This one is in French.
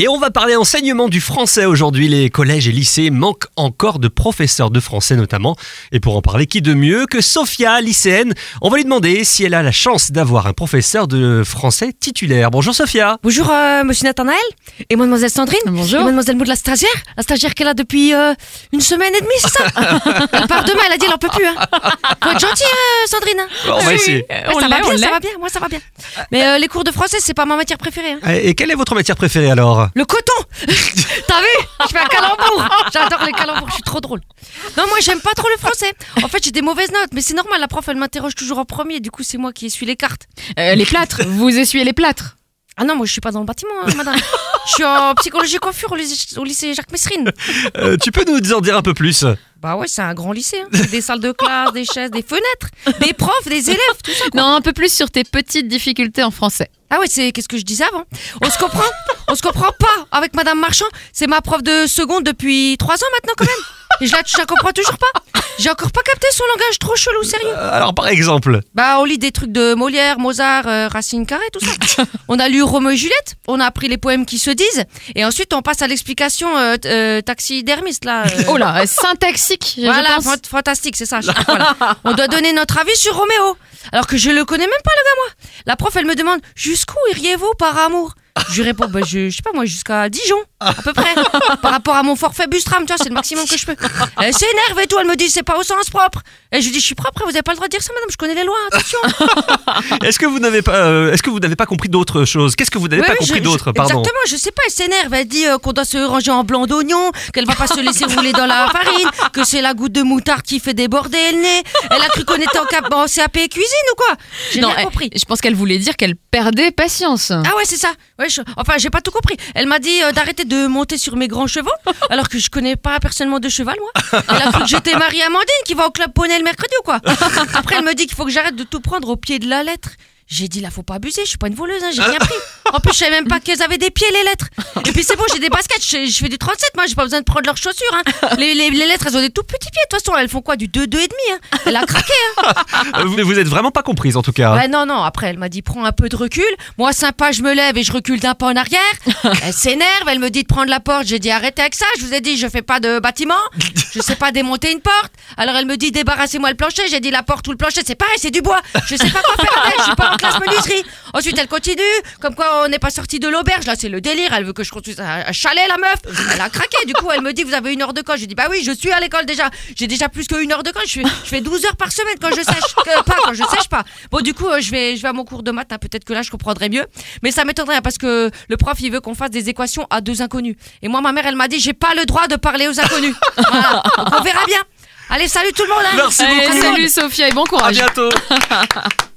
Et on va parler enseignement du français aujourd'hui. Les collèges et lycées manquent encore de professeurs de français notamment. Et pour en parler, qui de mieux que Sophia, lycéenne? On va lui demander si elle a la chance d'avoir un professeur de français titulaire. Bonjour Sophia. Bonjour euh, monsieur Nathanaël et mademoiselle Sandrine. Bonjour. Et mademoiselle Maud la stagiaire. La stagiaire qu'elle a depuis euh, une semaine et demie, c'est ça? Elle part demain, elle a dit elle en peut plus. Hein. Faut être gentil euh, Sandrine. hein. On va essayer. On ça va bien, on ça va bien, moi ça va bien. Mais euh, les cours de français, c'est pas ma matière préférée. hein. Et quelle est votre matière préférée alors? Le coton T'as vu Je fais un calembour J'adore les calembours, je suis trop drôle. Non, moi j'aime pas trop le français. En fait, j'ai des mauvaises notes, mais c'est normal, la prof elle m'interroge toujours en premier, du coup c'est moi qui essuie les cartes. Euh, les plâtres, vous essuyez les plâtres. Ah non, moi je suis pas dans le bâtiment, hein, madame. Je suis en psychologie coiffure au lycée, au lycée Jacques Messrine. Euh, Tu peux nous en dire un peu plus? Bah ouais, c'est un grand lycée. hein. Des salles de classe, des chaises, des fenêtres, des profs, des élèves, tout ça. quoi. Non, un peu plus sur tes petites difficultés en français. Ah ouais, c'est qu'est-ce que je disais avant? On se comprend? On se comprend pas avec Madame Marchand. C'est ma prof de seconde depuis trois ans maintenant quand même. Et je la, je la comprends toujours pas. J'ai encore pas capté son langage trop chelou, sérieux. Euh, Alors par exemple Bah on lit des trucs de Molière, Mozart, euh, Racine Carré, tout ça. On a lu Roméo et Juliette, on a appris les poèmes qui se disent, et ensuite on passe à l'explication euh, euh, taxidermiste là. euh. Oh là, syntaxique, je Voilà, pense. fant- fantastique, c'est ça. Voilà. On doit donner notre avis sur Roméo. Alors que je le connais même pas, le gars, moi. La prof, elle me demande jusqu'où iriez-vous par amour? Je lui réponds, bah, je, je sais pas, moi, jusqu'à Dijon, à peu près. par rapport à mon forfait Bustram, tu vois, c'est le maximum que je peux. Elle s'énerve et tout, elle me dit, c'est pas au sens propre. Et je lui dis, je suis propre, vous avez pas le droit de dire ça, madame, je connais les lois, attention. Est-ce que vous n'avez pas, euh, est-ce que vous n'avez pas compris d'autres choses? Qu'est-ce que vous n'avez pas compris d'autre? Pardon. Exactement, je sais pas, elle s'énerve. Elle dit euh, qu'on doit se ranger en blanc d'oignon, qu'elle va pas se laisser rouler dans la farine, que c'est la goutte de moutarde qui fait déborder le nez. Elle a cru qu'on était en, cap- en CAP cuisine ou quoi? J'ai eh, compris. je pense qu'elle voulait dire qu'elle perdait patience. Ah ouais, c'est ça. Ouais, je- Enfin, j'ai pas tout compris. Elle m'a dit euh, d'arrêter de monter sur mes grands chevaux, alors que je connais pas personnellement de cheval, moi. Elle a cru que j'étais Marie-Amandine qui va au club poney le mercredi ou quoi. Après, elle me dit qu'il faut que j'arrête de tout prendre au pied de la lettre. J'ai dit là, faut pas abuser, je suis pas une voleuse, hein, j'ai rien pris. En plus, je savais même pas qu'elles avaient des pieds, les lettres. Et puis c'est bon, j'ai des baskets, je, je fais du 37, moi, j'ai pas besoin de prendre leurs chaussures. Hein. Les, les- les lettres, elles ont des tout petits pieds, de toute façon, elles font quoi Du 2, 2,5 hein. Elle a craqué, hein. Vous, vous êtes vraiment pas comprise en tout cas. Ouais, non, non, après, elle m'a dit prends un peu de recul. Moi, sympa, je me lève et je recule d'un pas en arrière. Elle s'énerve, elle me dit de prendre la porte. J'ai dit arrêtez avec ça. Je vous ai dit, je fais pas de bâtiment. Je sais pas démonter une porte. Alors elle me dit débarrassez-moi le plancher. J'ai dit la porte ou le plancher, c'est pareil, c'est du bois. Je sais pas quoi faire avec. Je suis pas classe menuiserie. Ensuite, elle continue. Comme quoi, on n'est pas sorti de l'auberge. Là, c'est le délire. Elle veut que je construise un, chalet, la meuf. Elle a craqué. Du coup, elle me dit vous avez une heure de colle. J'ai dit bah oui, je suis à l'école déjà. J'ai déjà plus qu'une heure de colle. Je fais, je fais 12 heures par semaine quand je sèche. Que- pas quand je sèche pas. Bon, du coup, euh, je vais, je vais à mon cours de maths. hein. Peut-être que là, je comprendrai mieux. Mais ça m'étonnerait hein, parce que le prof, il veut qu'on fasse des équations à deux inconnus. Et moi, ma mère, elle m'a dit j'ai pas le droit de parler aux inconnus. Voilà. Donc, on verra bien. Allez, salut tout le monde. hein. Merci Allez, beaucoup. salut Sophia et bon À courage. bientôt.